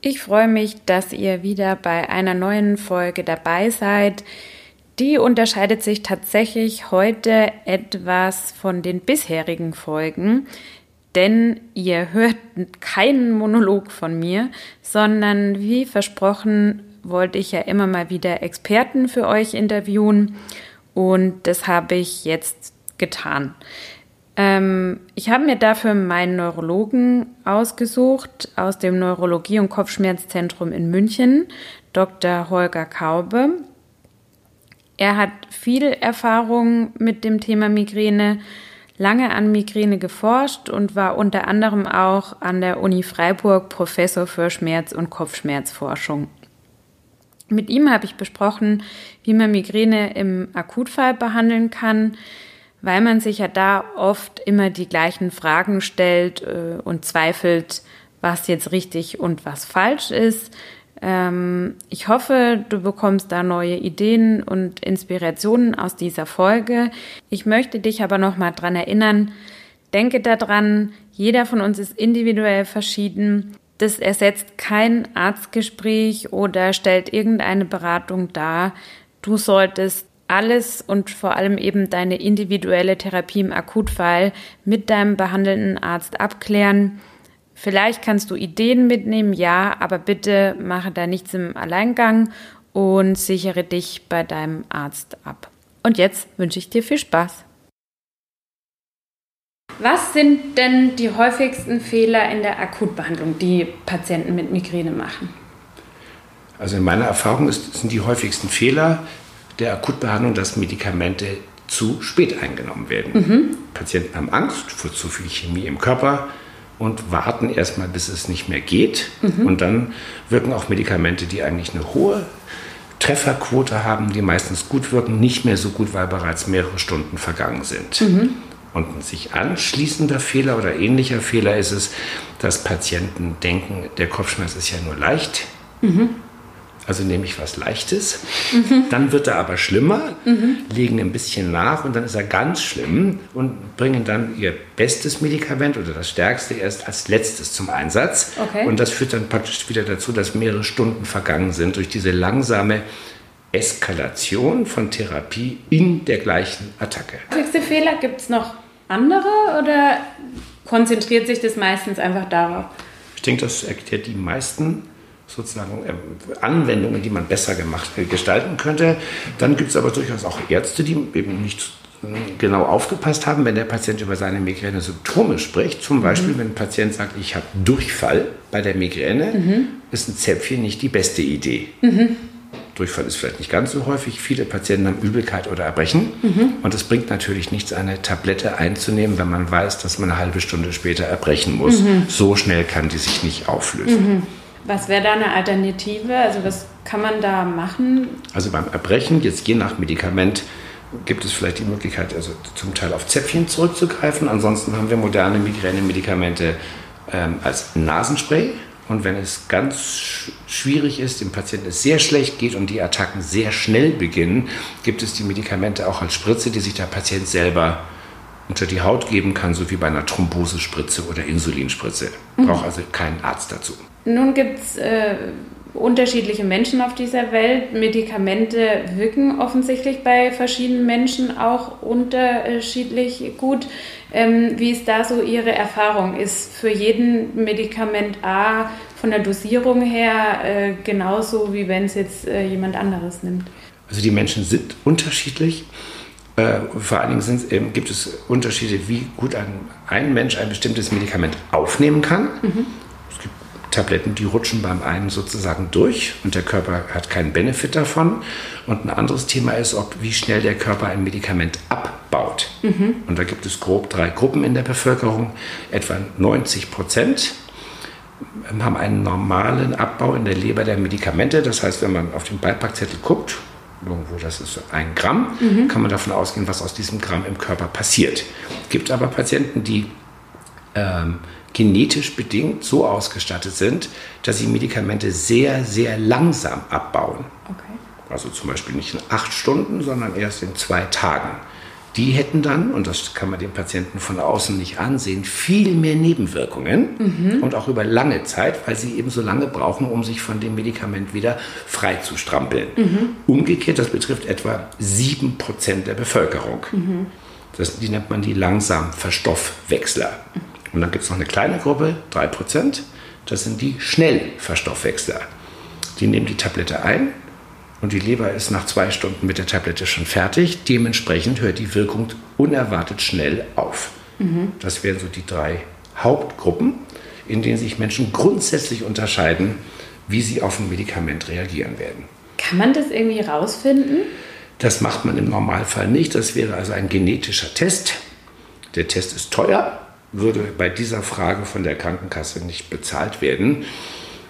Ich freue mich, dass ihr wieder bei einer neuen Folge dabei seid. Die unterscheidet sich tatsächlich heute etwas von den bisherigen Folgen, denn ihr hört keinen Monolog von mir, sondern wie versprochen wollte ich ja immer mal wieder Experten für euch interviewen und das habe ich jetzt getan. Ähm, ich habe mir dafür meinen Neurologen ausgesucht aus dem Neurologie- und Kopfschmerzzentrum in München, Dr. Holger Kaube. Er hat viel Erfahrung mit dem Thema Migräne, lange an Migräne geforscht und war unter anderem auch an der Uni Freiburg Professor für Schmerz- und Kopfschmerzforschung. Mit ihm habe ich besprochen, wie man Migräne im Akutfall behandeln kann, weil man sich ja da oft immer die gleichen Fragen stellt äh, und zweifelt, was jetzt richtig und was falsch ist. Ähm, ich hoffe, du bekommst da neue Ideen und Inspirationen aus dieser Folge. Ich möchte dich aber noch mal dran erinnern, denke daran, jeder von uns ist individuell verschieden. Das ersetzt kein Arztgespräch oder stellt irgendeine Beratung dar. Du solltest alles und vor allem eben deine individuelle Therapie im Akutfall mit deinem behandelnden Arzt abklären. Vielleicht kannst du Ideen mitnehmen, ja, aber bitte mache da nichts im Alleingang und sichere dich bei deinem Arzt ab. Und jetzt wünsche ich dir viel Spaß. Was sind denn die häufigsten Fehler in der Akutbehandlung, die Patienten mit Migräne machen? Also in meiner Erfahrung ist, sind die häufigsten Fehler der Akutbehandlung, dass Medikamente zu spät eingenommen werden. Mhm. Patienten haben Angst vor zu viel Chemie im Körper und warten erstmal, bis es nicht mehr geht. Mhm. Und dann wirken auch Medikamente, die eigentlich eine hohe Trefferquote haben, die meistens gut wirken, nicht mehr so gut, weil bereits mehrere Stunden vergangen sind. Mhm. Und ein sich anschließender Fehler oder ähnlicher Fehler ist es, dass Patienten denken, der Kopfschmerz ist ja nur leicht. Mhm also nehme ich was Leichtes. Mhm. Dann wird er aber schlimmer, mhm. legen ein bisschen nach und dann ist er ganz schlimm und bringen dann ihr bestes Medikament oder das stärkste erst als letztes zum Einsatz. Okay. Und das führt dann praktisch wieder dazu, dass mehrere Stunden vergangen sind durch diese langsame Eskalation von Therapie in der gleichen Attacke. Häufigste Fehler gibt es noch andere oder konzentriert sich das meistens einfach darauf? Ich denke, das erklärt die meisten sozusagen ähm, Anwendungen, die man besser gemacht, äh, gestalten könnte. Dann gibt es aber durchaus auch Ärzte, die eben nicht genau aufgepasst haben, wenn der Patient über seine Migräne-Symptome spricht. Zum Beispiel, mhm. wenn ein Patient sagt, ich habe Durchfall bei der Migräne, mhm. ist ein Zäpfchen nicht die beste Idee. Mhm. Durchfall ist vielleicht nicht ganz so häufig. Viele Patienten haben Übelkeit oder Erbrechen. Mhm. Und es bringt natürlich nichts, eine Tablette einzunehmen, wenn man weiß, dass man eine halbe Stunde später erbrechen muss. Mhm. So schnell kann die sich nicht auflösen. Mhm. Was wäre da eine Alternative? Also was kann man da machen? Also beim Erbrechen, jetzt je nach Medikament, gibt es vielleicht die Möglichkeit, also zum Teil auf Zäpfchen zurückzugreifen. Ansonsten haben wir moderne Migränemedikamente ähm, als Nasenspray. Und wenn es ganz schwierig ist, dem Patienten es sehr schlecht geht und die Attacken sehr schnell beginnen, gibt es die Medikamente auch als Spritze, die sich der Patient selber unter die Haut geben kann, so wie bei einer Thrombosespritze oder Insulinspritze. Mhm. Braucht also keinen Arzt dazu. Nun gibt es äh, unterschiedliche Menschen auf dieser Welt. Medikamente wirken offensichtlich bei verschiedenen Menschen auch unterschiedlich gut. Ähm, wie ist da so Ihre Erfahrung? Ist für jeden Medikament A von der Dosierung her äh, genauso, wie wenn es jetzt äh, jemand anderes nimmt? Also die Menschen sind unterschiedlich. Äh, vor allen Dingen eben, gibt es Unterschiede, wie gut ein, ein Mensch ein bestimmtes Medikament aufnehmen kann. Mhm. Tabletten, die rutschen beim einen sozusagen durch und der Körper hat keinen Benefit davon. Und ein anderes Thema ist, ob wie schnell der Körper ein Medikament abbaut. Mhm. Und da gibt es grob drei Gruppen in der Bevölkerung. Etwa 90 Prozent haben einen normalen Abbau in der Leber der Medikamente. Das heißt, wenn man auf den Beipackzettel guckt, irgendwo das ist ein Gramm, mhm. kann man davon ausgehen, was aus diesem Gramm im Körper passiert. Es gibt aber Patienten, die ähm, genetisch bedingt so ausgestattet sind, dass sie Medikamente sehr, sehr langsam abbauen. Okay. Also zum Beispiel nicht in acht Stunden, sondern erst in zwei Tagen die hätten dann, und das kann man dem Patienten von außen nicht ansehen, viel mehr Nebenwirkungen mhm. und auch über lange Zeit, weil sie eben so lange brauchen, um sich von dem Medikament wieder frei zu strampeln. Mhm. Umgekehrt, das betrifft etwa 7% der Bevölkerung. Mhm. Das, die nennt man die langsam Verstoffwechsler. Und dann gibt es noch eine kleine Gruppe, 3%, das sind die Schnellverstoffwechsler. Die nehmen die Tablette ein, und die Leber ist nach zwei Stunden mit der Tablette schon fertig. Dementsprechend hört die Wirkung unerwartet schnell auf. Mhm. Das wären so die drei Hauptgruppen, in denen sich Menschen grundsätzlich unterscheiden, wie sie auf ein Medikament reagieren werden. Kann man das irgendwie rausfinden? Das macht man im Normalfall nicht. Das wäre also ein genetischer Test. Der Test ist teuer, würde bei dieser Frage von der Krankenkasse nicht bezahlt werden.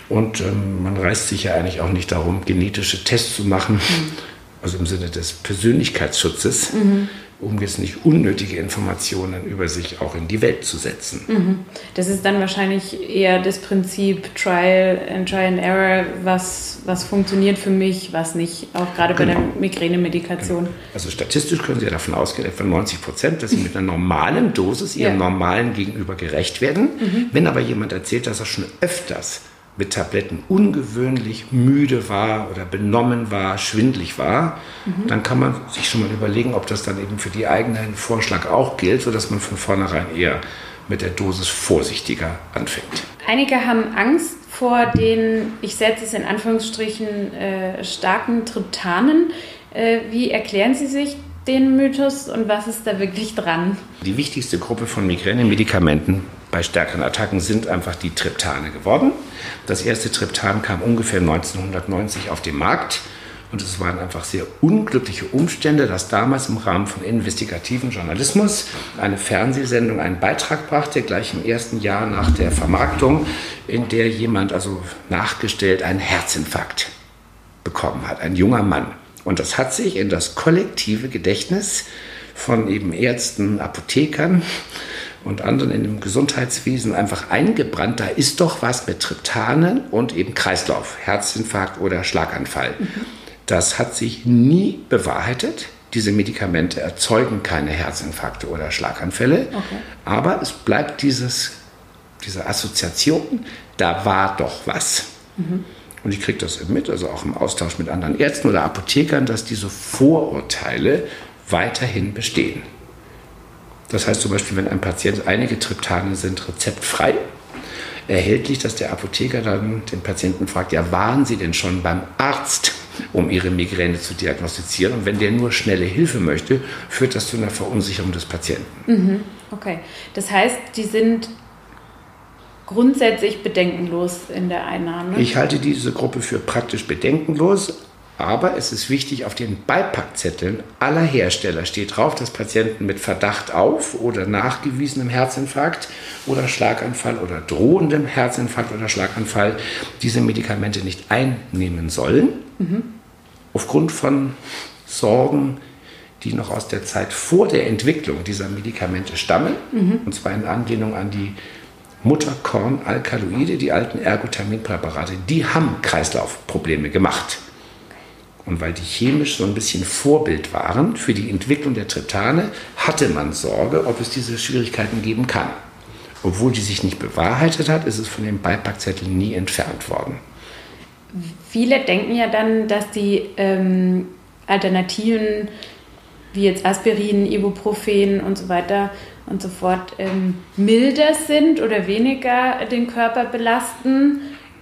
Und ähm, man reißt sich ja eigentlich auch nicht darum, genetische Tests zu machen, mhm. Also im Sinne des Persönlichkeitsschutzes, mhm. um jetzt nicht unnötige Informationen über sich auch in die Welt zu setzen. Mhm. Das ist dann wahrscheinlich eher das Prinzip Trial and Try and Error, was, was funktioniert für mich, was nicht, auch gerade genau. bei der genau. Migränemedikation. Genau. Also statistisch können Sie ja davon ausgehen, etwa 90 Prozent, dass Sie mit einer normalen Dosis Ihrem ja. normalen Gegenüber gerecht werden. Mhm. Wenn aber jemand erzählt, dass er schon öfters mit Tabletten ungewöhnlich müde war oder benommen war, schwindlig war, mhm. dann kann man sich schon mal überlegen, ob das dann eben für die eigenen Vorschlag auch gilt, sodass man von vornherein eher mit der Dosis vorsichtiger anfängt. Einige haben Angst vor den, ich setze es in Anführungsstrichen, äh, starken Triptanen. Äh, wie erklären Sie sich den Mythos und was ist da wirklich dran? Die wichtigste Gruppe von Migränemedikamenten bei stärkeren Attacken sind einfach die Triptane geworden. Das erste Triptan kam ungefähr 1990 auf den Markt. Und es waren einfach sehr unglückliche Umstände, dass damals im Rahmen von investigativen Journalismus eine Fernsehsendung einen Beitrag brachte, gleich im ersten Jahr nach der Vermarktung, in der jemand also nachgestellt einen Herzinfarkt bekommen hat, ein junger Mann. Und das hat sich in das kollektive Gedächtnis von eben Ärzten, Apothekern und anderen in dem Gesundheitswesen einfach eingebrannt. Da ist doch was mit Triptanen und eben Kreislauf, Herzinfarkt oder Schlaganfall. Mhm. Das hat sich nie bewahrheitet. Diese Medikamente erzeugen keine Herzinfarkte oder Schlaganfälle. Okay. Aber es bleibt dieses, diese Assoziation, da war doch was. Mhm. Und ich kriege das mit, also auch im Austausch mit anderen Ärzten oder Apothekern, dass diese Vorurteile weiterhin bestehen. Das heißt zum Beispiel, wenn ein Patient, einige Triptane sind rezeptfrei erhältlich, dass der Apotheker dann den Patienten fragt, ja, waren Sie denn schon beim Arzt, um Ihre Migräne zu diagnostizieren? Und wenn der nur schnelle Hilfe möchte, führt das zu einer Verunsicherung des Patienten. Mhm. Okay, das heißt, die sind grundsätzlich bedenkenlos in der Einnahme? Ich halte diese Gruppe für praktisch bedenkenlos, aber es ist wichtig, auf den Beipackzetteln aller Hersteller steht drauf, dass Patienten mit Verdacht auf oder nachgewiesenem Herzinfarkt oder Schlaganfall oder drohendem Herzinfarkt oder Schlaganfall diese Medikamente nicht einnehmen sollen. Mhm. Aufgrund von Sorgen, die noch aus der Zeit vor der Entwicklung dieser Medikamente stammen, mhm. und zwar in Anlehnung an die Mutterkornalkaloide, die alten Ergotaminpräparate, die haben Kreislaufprobleme gemacht. Und weil die chemisch so ein bisschen Vorbild waren für die Entwicklung der Triptane, hatte man Sorge, ob es diese Schwierigkeiten geben kann. Obwohl die sich nicht bewahrheitet hat, ist es von dem Beipackzettel nie entfernt worden. Viele denken ja dann, dass die ähm, Alternativen wie jetzt Aspirin, Ibuprofen und so weiter und so fort ähm, milder sind oder weniger den Körper belasten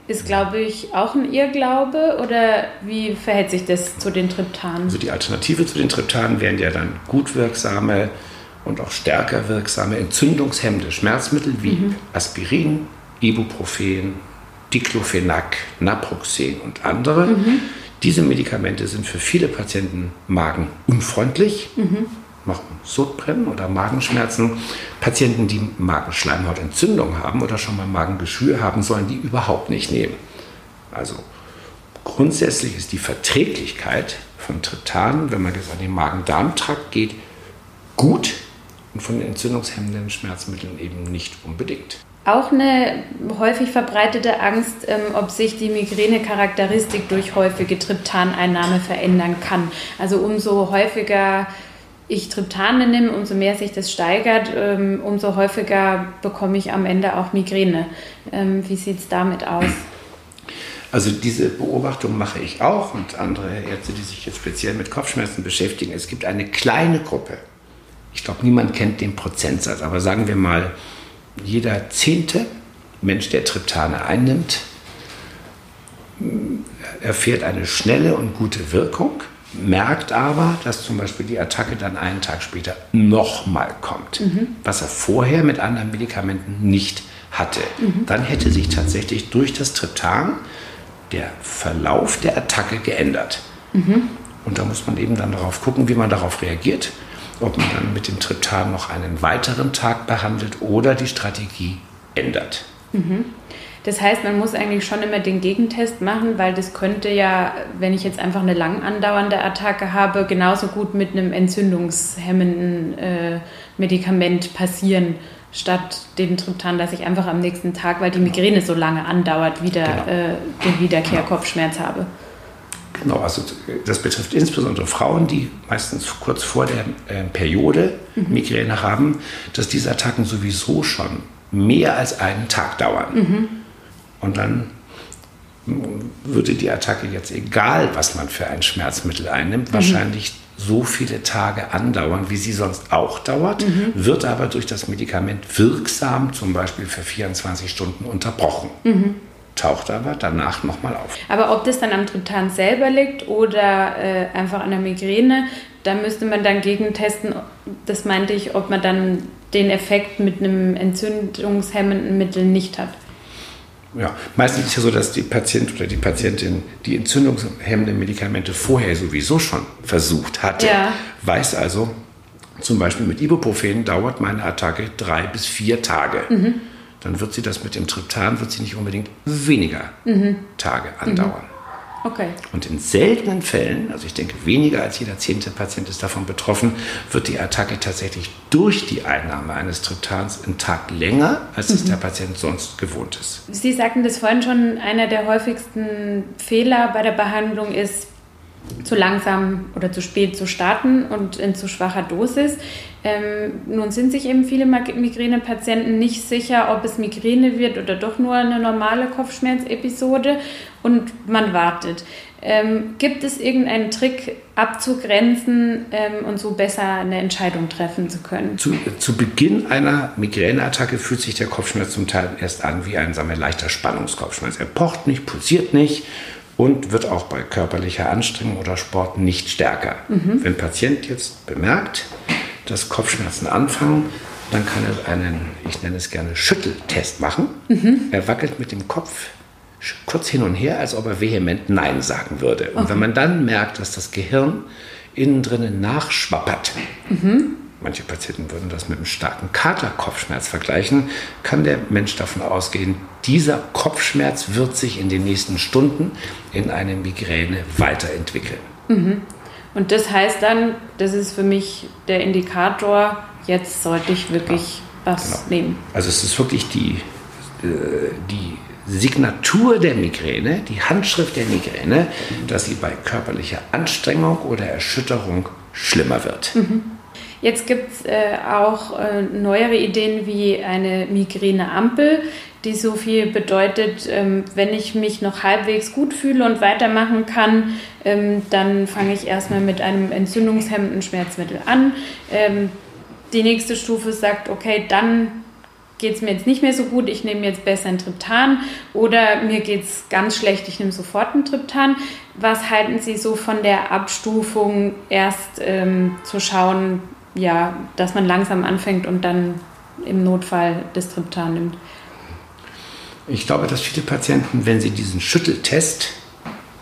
ist, glaube ich, auch ein Irrglaube oder wie verhält sich das zu den Triptanen? Also die Alternative zu den Triptanen wären ja dann gut wirksame und auch stärker wirksame entzündungshemmende Schmerzmittel wie mhm. Aspirin, Ibuprofen, Diclofenac, Naproxen und andere. Mhm. Diese Medikamente sind für viele Patienten magenunfreundlich. Mhm machen Sodbrennen oder Magenschmerzen. Patienten, die Magenschleimhautentzündung haben oder schon mal Magengeschwür haben, sollen die überhaupt nicht nehmen. Also grundsätzlich ist die Verträglichkeit von Triptanen, wenn man jetzt an den Magen-Darm-Trakt geht, gut und von den entzündungshemmenden Schmerzmitteln eben nicht unbedingt. Auch eine häufig verbreitete Angst, ähm, ob sich die Migräne-Charakteristik durch häufige Triptaneinnahme verändern kann. Also umso häufiger ich Triptane nehme, umso mehr sich das steigert, ähm, umso häufiger bekomme ich am Ende auch Migräne. Ähm, wie sieht es damit aus? Also diese Beobachtung mache ich auch und andere Ärzte, die sich jetzt speziell mit Kopfschmerzen beschäftigen. Es gibt eine kleine Gruppe. Ich glaube, niemand kennt den Prozentsatz, aber sagen wir mal, jeder zehnte Mensch, der Triptane einnimmt, erfährt eine schnelle und gute Wirkung merkt aber, dass zum Beispiel die Attacke dann einen Tag später nochmal kommt, mhm. was er vorher mit anderen Medikamenten nicht hatte. Mhm. Dann hätte sich tatsächlich durch das Triptan der Verlauf der Attacke geändert. Mhm. Und da muss man eben dann darauf gucken, wie man darauf reagiert, ob man dann mit dem Triptan noch einen weiteren Tag behandelt oder die Strategie ändert. Das heißt, man muss eigentlich schon immer den Gegentest machen, weil das könnte ja, wenn ich jetzt einfach eine lang andauernde Attacke habe, genauso gut mit einem entzündungshemmenden äh, Medikament passieren, statt dem Triptan, dass ich einfach am nächsten Tag, weil die Migräne so lange andauert, wieder genau. äh, den Wiederkehrkopfschmerz genau. habe. Genau, also das betrifft insbesondere Frauen, die meistens kurz vor der äh, Periode mhm. Migräne haben, dass diese Attacken sowieso schon mehr als einen Tag dauern. Mhm. Und dann würde die Attacke jetzt, egal was man für ein Schmerzmittel einnimmt, mhm. wahrscheinlich so viele Tage andauern, wie sie sonst auch dauert, mhm. wird aber durch das Medikament wirksam, zum Beispiel für 24 Stunden unterbrochen. Mhm. Taucht aber danach nochmal auf. Aber ob das dann am Triptan selber liegt oder äh, einfach an der Migräne, da müsste man dann gegentesten, das meinte ich, ob man dann den Effekt mit einem entzündungshemmenden Mittel nicht hat. Ja, meistens ist es ja so, dass die Patient oder die Patientin die entzündungshemmenden Medikamente vorher sowieso schon versucht hatte, ja. weiß also, zum Beispiel mit Ibuprofen dauert meine Attacke drei bis vier Tage. Mhm. Dann wird sie das mit dem Triptan, wird sie nicht unbedingt weniger mhm. Tage andauern. Okay. Und in seltenen Fällen, also ich denke weniger als jeder zehnte Patient ist davon betroffen, wird die Attacke tatsächlich durch die Einnahme eines Triptans einen Tag länger, als es mhm. der Patient sonst gewohnt ist. Sie sagten das vorhin schon, einer der häufigsten Fehler bei der Behandlung ist, zu langsam oder zu spät zu starten und in zu schwacher Dosis. Ähm, nun sind sich eben viele Migränepatienten nicht sicher, ob es Migräne wird oder doch nur eine normale Kopfschmerzepisode und man wartet. Ähm, gibt es irgendeinen Trick abzugrenzen ähm, und so besser eine Entscheidung treffen zu können? Zu, zu, Beginn einer Migräneattacke fühlt sich der Kopfschmerz zum Teil erst an wie ein sagen wir, leichter Spannungskopfschmerz. Er pocht nicht, pulsiert nicht und wird auch bei körperlicher Anstrengung oder Sport nicht stärker. Mhm. Wenn ein Patient jetzt bemerkt, dass Kopfschmerzen anfangen, dann kann er einen, ich nenne es gerne, Schütteltest machen. Mhm. Er wackelt mit dem Kopf kurz hin und her, als ob er vehement Nein sagen würde. Und okay. wenn man dann merkt, dass das Gehirn innen drinnen nachschwappert, mhm manche Patienten würden das mit einem starken Katerkopfschmerz vergleichen, kann der Mensch davon ausgehen, dieser Kopfschmerz wird sich in den nächsten Stunden in eine Migräne weiterentwickeln. Mhm. Und das heißt dann, das ist für mich der Indikator, jetzt sollte ich wirklich ja, was genau. nehmen. Also es ist wirklich die, äh, die Signatur der Migräne, die Handschrift der Migräne, dass sie bei körperlicher Anstrengung oder Erschütterung schlimmer wird. Mhm. Jetzt gibt es äh, auch äh, neuere Ideen wie eine Migräneampel, die so viel bedeutet, ähm, wenn ich mich noch halbwegs gut fühle und weitermachen kann, ähm, dann fange ich erstmal mit einem entzündungshemmenden Schmerzmittel an. Ähm, die nächste Stufe sagt, okay, dann geht es mir jetzt nicht mehr so gut, ich nehme jetzt besser ein Triptan oder mir geht es ganz schlecht, ich nehme sofort ein Triptan. Was halten Sie so von der Abstufung, erst ähm, zu schauen, ja, dass man langsam anfängt und dann im Notfall das Triptan nimmt. Ich glaube, dass viele Patienten, wenn sie diesen Schütteltest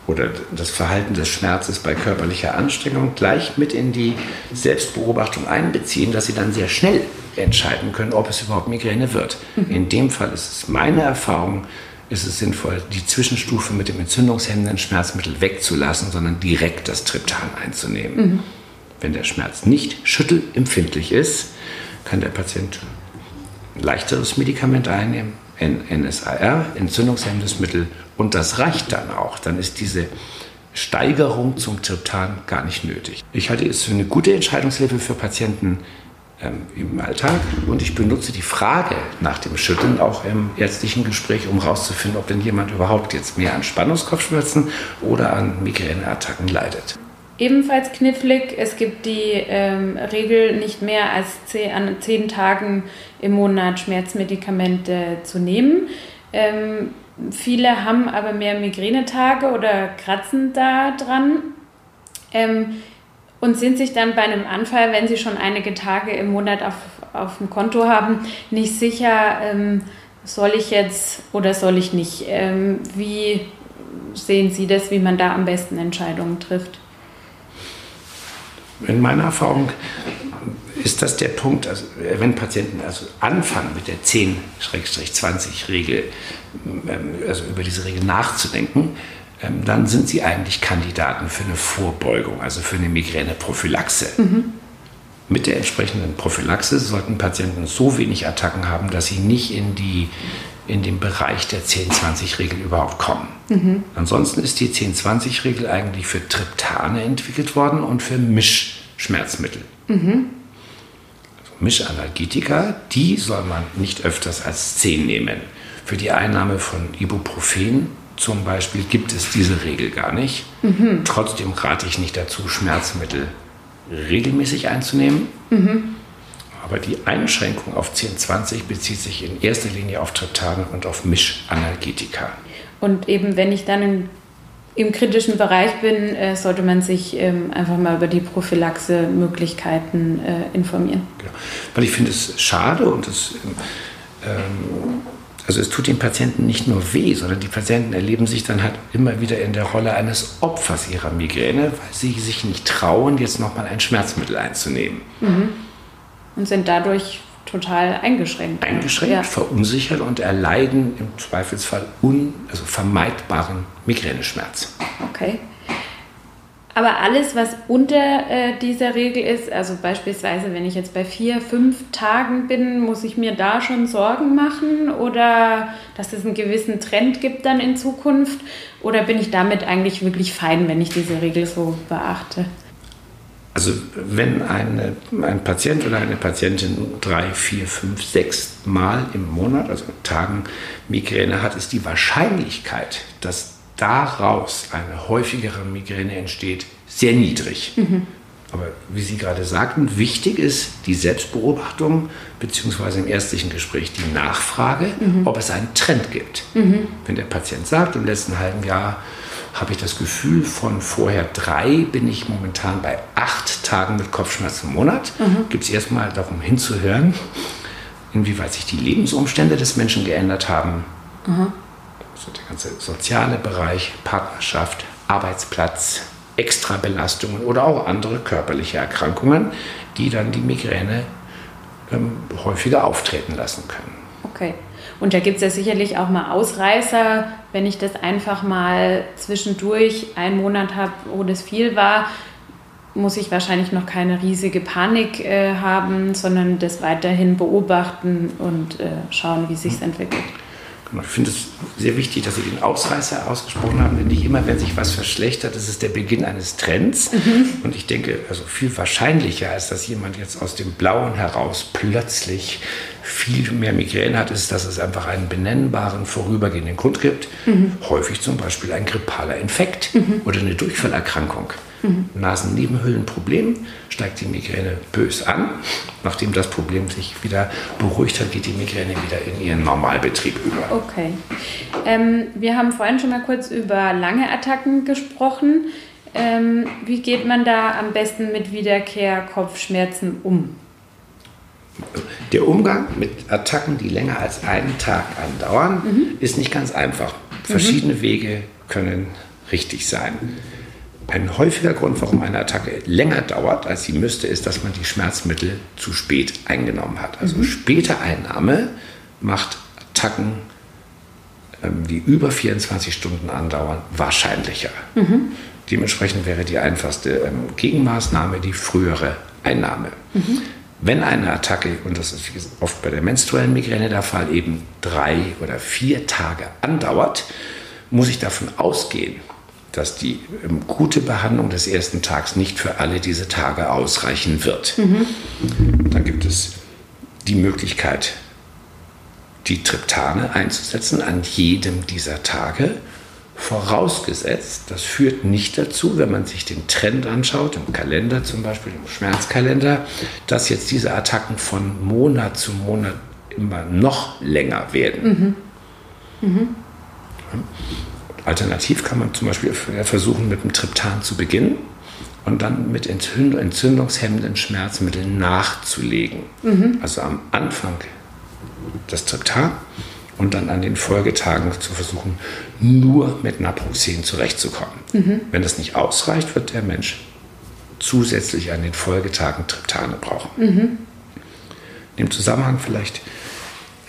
oder das Verhalten des Schmerzes bei körperlicher Anstrengung gleich mit in die Selbstbeobachtung einbeziehen, dass sie dann sehr schnell entscheiden können, ob es überhaupt Migräne wird. Mhm. In dem Fall ist es meine Erfahrung, ist es sinnvoll, die Zwischenstufe mit dem entzündungshemmenden Schmerzmittel wegzulassen, sondern direkt das Triptan einzunehmen. Mhm. Wenn der Schmerz nicht schüttelempfindlich ist, kann der Patient ein leichteres Medikament einnehmen, ein NSAR, entzündungshemmendes Mittel, und das reicht dann auch. Dann ist diese Steigerung zum Triptan gar nicht nötig. Ich halte es für eine gute Entscheidungshilfe für Patienten ähm, im Alltag und ich benutze die Frage nach dem Schütteln auch im ärztlichen Gespräch, um herauszufinden, ob denn jemand überhaupt jetzt mehr an Spannungskopfschmerzen oder an Migräneattacken leidet. Ebenfalls knifflig, es gibt die ähm, Regel, nicht mehr als zehn, an zehn Tagen im Monat Schmerzmedikamente zu nehmen. Ähm, viele haben aber mehr Migränetage oder kratzen da dran ähm, und sind sich dann bei einem Anfall, wenn sie schon einige Tage im Monat auf, auf dem Konto haben, nicht sicher, ähm, soll ich jetzt oder soll ich nicht. Ähm, wie sehen Sie das, wie man da am besten Entscheidungen trifft? In meiner Erfahrung ist das der Punkt, also wenn Patienten also anfangen mit der 10-20-Regel, ähm, also über diese Regel nachzudenken, ähm, dann sind sie eigentlich Kandidaten für eine Vorbeugung, also für eine Migräneprophylaxe. Mhm. Mit der entsprechenden Prophylaxe sollten Patienten so wenig Attacken haben, dass sie nicht in, die, in den Bereich der 10-20-Regel überhaupt kommen. Mhm. Ansonsten ist die 10-20-Regel eigentlich für Triptane entwickelt worden und für Mischschmerzmittel. Mhm. Also Mischanalgetika, die soll man nicht öfters als 10 nehmen. Für die Einnahme von Ibuprofen zum Beispiel gibt es diese Regel gar nicht. Mhm. Trotzdem rate ich nicht dazu, Schmerzmittel regelmäßig einzunehmen. Mhm. Aber die Einschränkung auf 1020 bezieht sich in erster Linie auf Triptan und auf Mischanalgetika. Und eben, wenn ich dann in, im kritischen Bereich bin, äh, sollte man sich ähm, einfach mal über die Prophylaxe-Möglichkeiten äh, informieren. Genau. Weil ich finde es schade und es ähm, also es tut den Patienten nicht nur weh, sondern die Patienten erleben sich dann halt immer wieder in der Rolle eines Opfers ihrer Migräne, weil sie sich nicht trauen, jetzt nochmal ein Schmerzmittel einzunehmen. Mhm. Und sind dadurch total eingeschränkt. Eingeschränkt, ja. verunsichert und erleiden im Zweifelsfall un, also vermeidbaren Migräneschmerz. Okay. Aber alles, was unter äh, dieser Regel ist, also beispielsweise, wenn ich jetzt bei vier, fünf Tagen bin, muss ich mir da schon Sorgen machen oder dass es einen gewissen Trend gibt dann in Zukunft? Oder bin ich damit eigentlich wirklich fein, wenn ich diese Regel so beachte? Also wenn eine, ein Patient oder eine Patientin drei, vier, fünf, sechs Mal im Monat, also Tagen Migräne hat, ist die Wahrscheinlichkeit, dass daraus eine häufigere Migräne entsteht, sehr niedrig. Mhm. Aber wie Sie gerade sagten, wichtig ist die Selbstbeobachtung beziehungsweise im ärztlichen Gespräch die Nachfrage, mhm. ob es einen Trend gibt. Mhm. Wenn der Patient sagt, im letzten halben Jahr habe ich das Gefühl, von vorher drei bin ich momentan bei acht Tagen mit Kopfschmerzen im Monat, mhm. gibt es erstmal darum hinzuhören, inwieweit sich die Lebensumstände des Menschen geändert haben. Mhm also der ganze soziale Bereich, Partnerschaft, Arbeitsplatz, Extrabelastungen oder auch andere körperliche Erkrankungen, die dann die Migräne ähm, häufiger auftreten lassen können. Okay. Und da gibt es ja sicherlich auch mal Ausreißer, wenn ich das einfach mal zwischendurch einen Monat habe, wo das viel war, muss ich wahrscheinlich noch keine riesige Panik äh, haben, sondern das weiterhin beobachten und äh, schauen, wie sich entwickelt. Ich finde es sehr wichtig, dass Sie den Ausreißer ausgesprochen haben, denn nicht immer, wenn sich was verschlechtert, ist es der Beginn eines Trends. Mhm. Und ich denke, also viel wahrscheinlicher, als dass jemand jetzt aus dem Blauen heraus plötzlich viel mehr Migräne hat, ist, dass es einfach einen benennbaren vorübergehenden Grund gibt. Mhm. Häufig zum Beispiel ein grippaler Infekt mhm. oder eine Durchfallerkrankung. Mhm. Nasennebenhöhlenproblem steigt die Migräne bös an. Nachdem das Problem sich wieder beruhigt hat, geht die Migräne wieder in ihren Normalbetrieb über. Okay. Ähm, wir haben vorhin schon mal kurz über lange Attacken gesprochen. Ähm, wie geht man da am besten mit Wiederkehr-Kopfschmerzen um? Der Umgang mit Attacken, die länger als einen Tag andauern, mhm. ist nicht ganz einfach. Verschiedene mhm. Wege können richtig sein. Ein häufiger Grund, warum eine Attacke länger dauert, als sie müsste, ist, dass man die Schmerzmittel zu spät eingenommen hat. Also mhm. späte Einnahme macht Attacken, ähm, die über 24 Stunden andauern, wahrscheinlicher. Mhm. Dementsprechend wäre die einfachste ähm, Gegenmaßnahme die frühere Einnahme. Mhm. Wenn eine Attacke, und das ist oft bei der menstruellen Migräne der Fall, eben drei oder vier Tage andauert, muss ich davon ausgehen, dass die ähm, gute Behandlung des ersten Tags nicht für alle diese Tage ausreichen wird. Mhm. Da gibt es die Möglichkeit, die Triptane einzusetzen an jedem dieser Tage. Vorausgesetzt, das führt nicht dazu, wenn man sich den Trend anschaut, im Kalender zum Beispiel, im Schmerzkalender, dass jetzt diese Attacken von Monat zu Monat immer noch länger werden. Mhm. Mhm. Alternativ kann man zum Beispiel versuchen, mit dem Triptan zu beginnen und dann mit entzündungshemmenden Schmerzmitteln nachzulegen. Mhm. Also am Anfang das Triptan und dann an den Folgetagen zu versuchen, nur mit Naproxen zurechtzukommen. Mhm. Wenn das nicht ausreicht, wird der Mensch zusätzlich an den Folgetagen Triptane brauchen. Mhm. In dem Zusammenhang vielleicht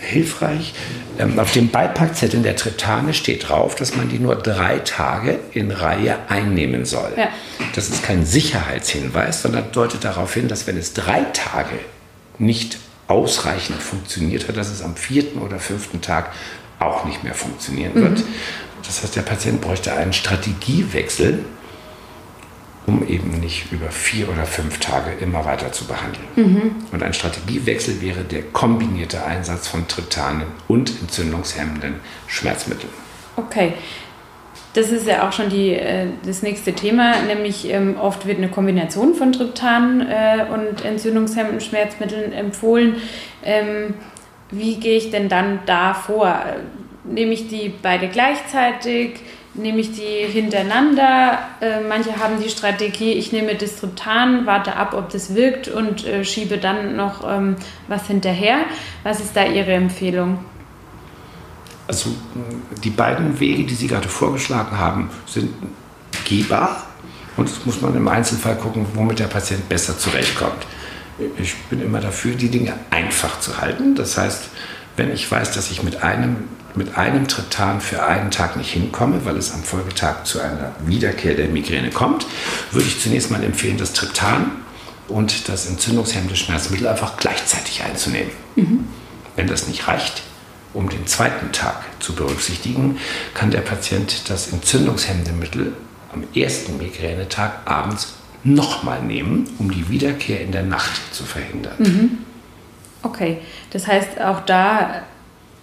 hilfreich. Ähm, auf dem Beipackzettel der Triptane steht drauf, dass man die nur drei Tage in Reihe einnehmen soll. Ja. Das ist kein Sicherheitshinweis, sondern deutet darauf hin, dass wenn es drei Tage nicht ausreichend funktioniert hat, dass es am vierten oder fünften Tag auch nicht mehr funktionieren wird. Mhm. Das heißt, der Patient bräuchte einen Strategiewechsel um eben nicht über vier oder fünf Tage immer weiter zu behandeln. Mhm. Und ein Strategiewechsel wäre der kombinierte Einsatz von Triptanen und entzündungshemmenden Schmerzmitteln. Okay. Das ist ja auch schon die, äh, das nächste Thema, nämlich ähm, oft wird eine Kombination von Triptan äh, und entzündungshemmenden Schmerzmitteln empfohlen. Ähm, wie gehe ich denn dann da vor? Nehme ich die beide gleichzeitig? Nehme ich die hintereinander. Äh, manche haben die Strategie, ich nehme Distriptan, warte ab, ob das wirkt und äh, schiebe dann noch ähm, was hinterher. Was ist da Ihre Empfehlung? Also die beiden Wege, die Sie gerade vorgeschlagen haben, sind gehbar. Und es muss man im Einzelfall gucken, womit der Patient besser zurechtkommt. Ich bin immer dafür, die Dinge einfach zu halten. Das heißt, wenn ich weiß, dass ich mit einem mit einem Triptan für einen Tag nicht hinkomme, weil es am Folgetag zu einer Wiederkehr der Migräne kommt, würde ich zunächst mal empfehlen, das Triptan und das entzündungshemmende Schmerzmittel einfach gleichzeitig einzunehmen. Mhm. Wenn das nicht reicht, um den zweiten Tag zu berücksichtigen, kann der Patient das entzündungshemmende Mittel am ersten Migränetag abends nochmal nehmen, um die Wiederkehr in der Nacht zu verhindern. Mhm. Okay, das heißt auch da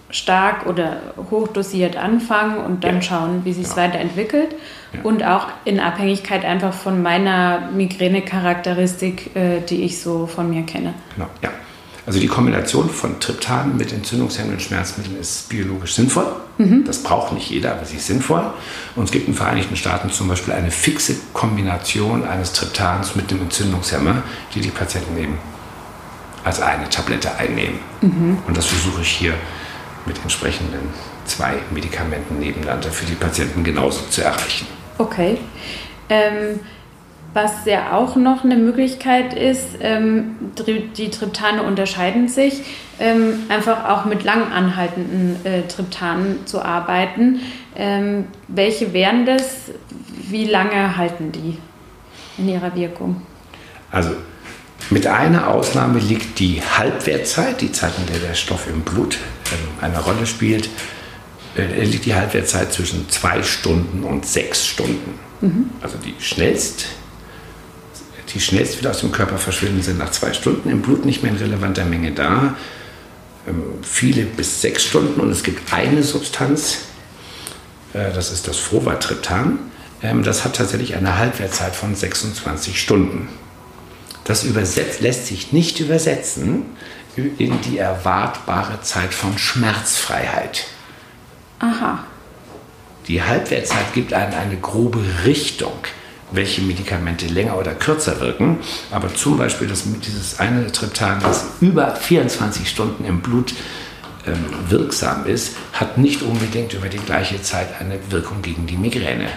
stark oder hochdosiert anfangen und dann ja. schauen, wie sich es ja. weiterentwickelt. Ja. Und auch in Abhängigkeit einfach von meiner Migräne-Charakteristik, äh, die ich so von mir kenne. Genau, ja. Also die Kombination von Triptan mit entzündungshemmenden Schmerzmitteln ist biologisch sinnvoll. Mhm. Das braucht nicht jeder, aber sie ist sinnvoll. Und es gibt in den Vereinigten Staaten zum Beispiel eine fixe Kombination eines Triptans mit dem Entzündungshemmer, die die Patienten eben als eine Tablette einnehmen. Mhm. Und das versuche ich hier mit entsprechenden zwei Medikamenten nebeneinander für die Patienten genauso zu erreichen. Okay. Ähm, was ja auch noch eine Möglichkeit ist, ähm, die Triptane unterscheiden sich, ähm, einfach auch mit lang anhaltenden äh, Triptanen zu arbeiten. Ähm, welche wären das? Wie lange halten die in ihrer Wirkung? Also mit einer Ausnahme liegt die Halbwertzeit, die Zeit, in der der Stoff im Blut äh, eine Rolle spielt, äh, liegt die Halbwertzeit zwischen zwei Stunden und sechs Stunden. Mhm. Also die schnellst, die schnellst wieder aus dem Körper verschwinden sind nach zwei Stunden, im Blut nicht mehr in relevanter Menge da. Ähm, viele bis sechs Stunden und es gibt eine Substanz, äh, das ist das Frovatriptan. Ähm, das hat tatsächlich eine Halbwertzeit von 26 Stunden. Das übersetzt, lässt sich nicht übersetzen in die erwartbare Zeit von Schmerzfreiheit. Aha. Die Halbwertzeit gibt einem eine grobe Richtung, welche Medikamente länger oder kürzer wirken. Aber zum Beispiel das, dieses eine Triptan, das über 24 Stunden im Blut ähm, wirksam ist, hat nicht unbedingt über die gleiche Zeit eine Wirkung gegen die Migräne.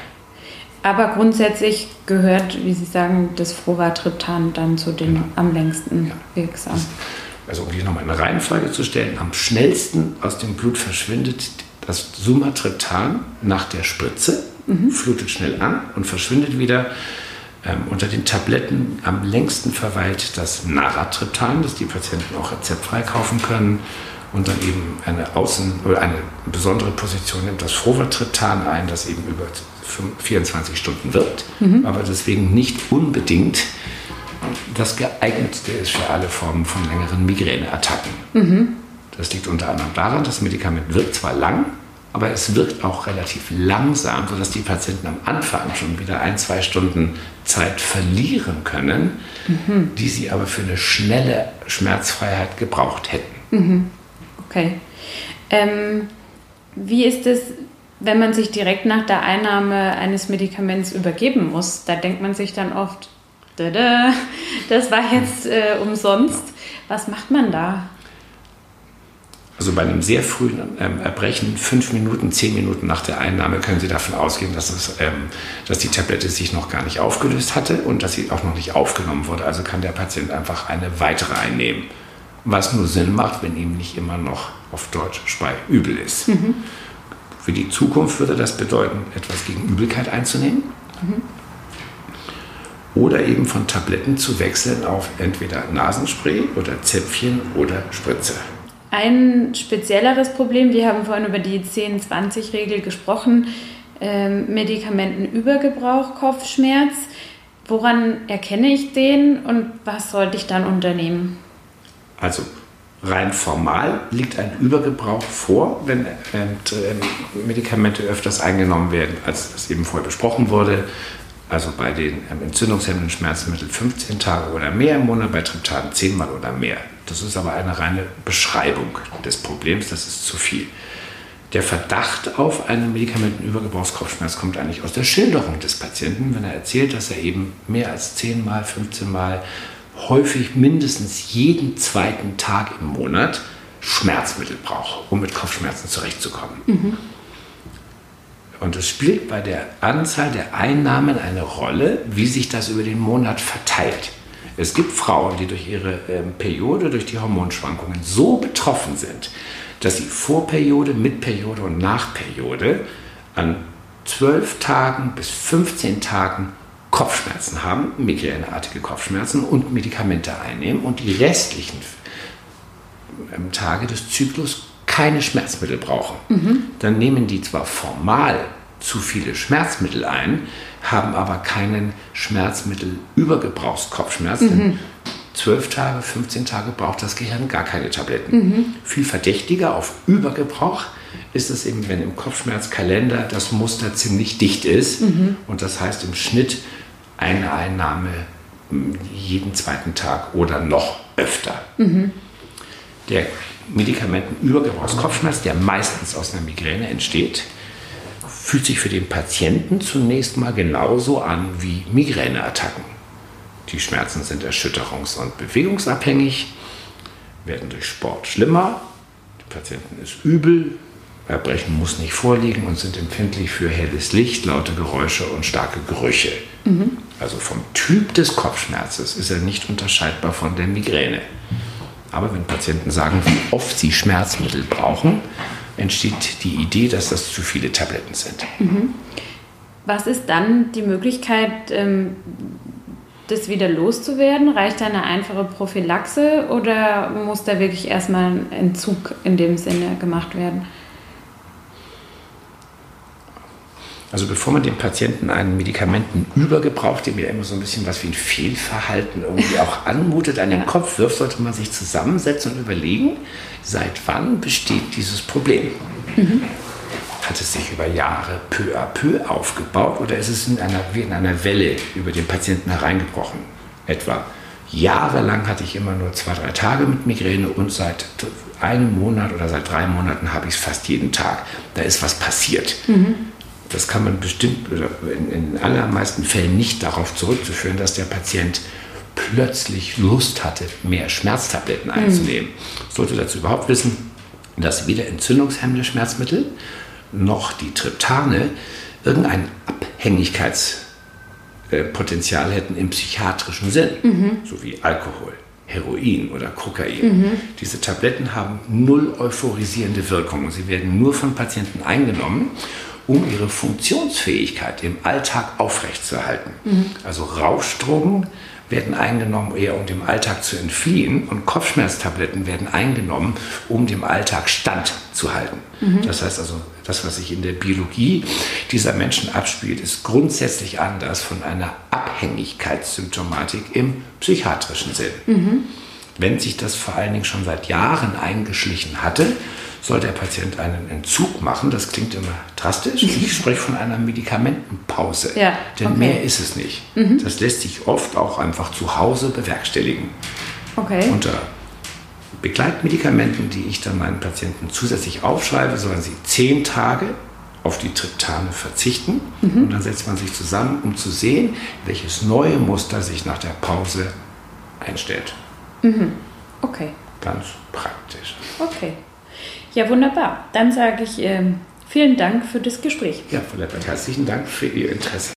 Aber grundsätzlich gehört, wie Sie sagen, das Frovatriptan dann zu den genau. am längsten ja. wirksam. Also um hier nochmal eine Reihenfolge zu stellen, am schnellsten aus dem Blut verschwindet das Sumatriptan nach der Spritze, mhm. flutet schnell an und verschwindet wieder. Ähm, unter den Tabletten am längsten verweilt das Naratriptan, das die Patienten auch rezeptfrei kaufen können. und dann eben eine Außen- oder eine besondere Position nimmt das Frovertriptan ein, das eben über 24 Stunden wirkt, mhm. aber deswegen nicht unbedingt das geeignetste ist für alle Formen von längeren Migräneattacken. Mhm. Das liegt unter anderem daran, das Medikament wirkt zwar lang, aber es wirkt auch relativ langsam, sodass die Patienten am Anfang schon wieder ein, zwei Stunden Zeit verlieren können, mhm. die sie aber für eine schnelle Schmerzfreiheit gebraucht hätten. Mhm. Okay. Ähm, wie ist es, wenn man sich direkt nach der Einnahme eines Medikaments übergeben muss? Da denkt man sich dann oft, das war jetzt äh, umsonst. Was macht man da? Also bei einem sehr frühen ähm, Erbrechen, fünf Minuten, zehn Minuten nach der Einnahme, können Sie davon ausgehen, dass, es, ähm, dass die Tablette sich noch gar nicht aufgelöst hatte und dass sie auch noch nicht aufgenommen wurde. Also kann der Patient einfach eine weitere einnehmen. Was nur Sinn macht, wenn ihm nicht immer noch auf Deutsch Spei übel ist. Mhm. Für die Zukunft würde das bedeuten, etwas gegen Übelkeit einzunehmen. Mhm. Oder eben von Tabletten zu wechseln auf entweder Nasenspray oder Zäpfchen oder Spritze. Ein spezielleres Problem, wir haben vorhin über die 10-20-Regel gesprochen, ähm, Medikamentenübergebrauch, Kopfschmerz. Woran erkenne ich den und was sollte ich dann unternehmen? Also rein formal liegt ein Übergebrauch vor, wenn Medikamente öfters eingenommen werden, als das eben vorher besprochen wurde. Also bei den ähm, entzündungshemmenden Schmerzmitteln 15 Tage oder mehr im Monat, bei Triptan 10 Mal oder mehr. Das ist aber eine reine Beschreibung des Problems, das ist zu viel. Der Verdacht auf einen Medikamentenübergebrauchskopfschmerz kommt eigentlich aus der Schilderung des Patienten, wenn er erzählt, dass er eben mehr als 10 Mal, 15 Mal, häufig mindestens jeden zweiten Tag im Monat Schmerzmittel braucht, um mit Kopfschmerzen zurechtzukommen. Mhm. Und es spielt bei der Anzahl der Einnahmen eine Rolle, wie sich das über den Monat verteilt. Es gibt Frauen, die durch ihre äh, Periode, durch die Hormonschwankungen so betroffen sind, dass sie vor Periode, mit Periode und nach Periode an 12 Tagen bis 15 Tagen Kopfschmerzen haben, migräneartige Kopfschmerzen und Medikamente einnehmen und die restlichen ähm, Tage des Zyklus keine Schmerzmittel brauchen, mhm. dann nehmen die zwar formal zu viele Schmerzmittel ein, haben aber keinen Schmerzmittelübergebrauchskopfschmerz. Mhm. 12 Tage, 15 Tage braucht das Gehirn gar keine Tabletten. Mhm. Viel verdächtiger auf Übergebrauch ist es eben, wenn im Kopfschmerzkalender das Muster ziemlich dicht ist. Mhm. Und das heißt im Schnitt eine Einnahme jeden zweiten Tag oder noch öfter. Mhm. Der Medikamentenübergebrauchskopfschmerz, der meistens aus einer Migräne entsteht, fühlt sich für den Patienten zunächst mal genauso an wie Migräneattacken. Die Schmerzen sind erschütterungs- und bewegungsabhängig, werden durch Sport schlimmer, der Patienten ist übel, Erbrechen muss nicht vorliegen und sind empfindlich für helles Licht, laute Geräusche und starke Gerüche. Mhm. Also vom Typ des Kopfschmerzes ist er nicht unterscheidbar von der Migräne. Aber wenn Patienten sagen, wie oft sie Schmerzmittel brauchen, entsteht die Idee, dass das zu viele Tabletten sind. Mhm. Was ist dann die Möglichkeit, ähm, das wieder loszuwerden? Reicht da eine einfache Prophylaxe oder muss da wirklich erstmal ein Entzug in dem Sinne gemacht werden? Also bevor man dem Patienten einen Medikamentenübergebrauch, dem ja immer so ein bisschen was wie ein Fehlverhalten irgendwie auch anmutet, an den Kopf wirft, sollte man sich zusammensetzen und überlegen, seit wann besteht dieses Problem? Mhm. Hat es sich über Jahre peu à peu aufgebaut oder ist es in einer, wie in einer Welle über den Patienten hereingebrochen? Etwa jahrelang hatte ich immer nur zwei, drei Tage mit Migräne und seit einem Monat oder seit drei Monaten habe ich es fast jeden Tag. Da ist was passiert. Mhm das kann man bestimmt in, in allermeisten Fällen nicht darauf zurückzuführen, dass der Patient plötzlich Lust hatte, mehr Schmerztabletten einzunehmen. Mhm. Sollte dazu überhaupt wissen, dass weder entzündungshemmende Schmerzmittel noch die Triptane irgendein Abhängigkeitspotenzial hätten im psychiatrischen Sinn, mhm. so wie Alkohol. Heroin oder Kokain. Mhm. Diese Tabletten haben null euphorisierende Wirkung. Sie werden nur von Patienten eingenommen um ihre Funktionsfähigkeit im Alltag aufrechtzuerhalten. Mhm. Also Rauschdrogen werden eingenommen, eher um dem Alltag zu entfliehen und Kopfschmerztabletten werden eingenommen, um dem Alltag standzuhalten. Mhm. Das heißt also, das, was sich in der Biologie dieser Menschen abspielt, ist grundsätzlich anders von einer Abhängigkeitssymptomatik im psychiatrischen Sinn. Mhm. Wenn sich das vor allen Dingen schon seit Jahren eingeschlichen hatte, soll der Patient einen Entzug machen. Das klingt immer drastisch. Ich spreche von einer Medikamentenpause. Ja, denn okay. mehr ist es nicht. Mhm. Das lässt sich oft auch einfach zu Hause bewerkstelligen. Okay. Unter Begleitmedikamenten, die ich dann meinen Patienten zusätzlich aufschreibe, sollen sie zehn Tage auf die Triptane verzichten. Mhm. Und dann setzt man sich zusammen, um zu sehen, welches neue Muster sich nach der Pause einstellt. Mhm. Okay. Ganz praktisch. Okay. Ja, wunderbar. Dann sage ich äh, vielen Dank für das Gespräch. Ja, Frau Leppert, herzlichen Dank für Ihr Interesse.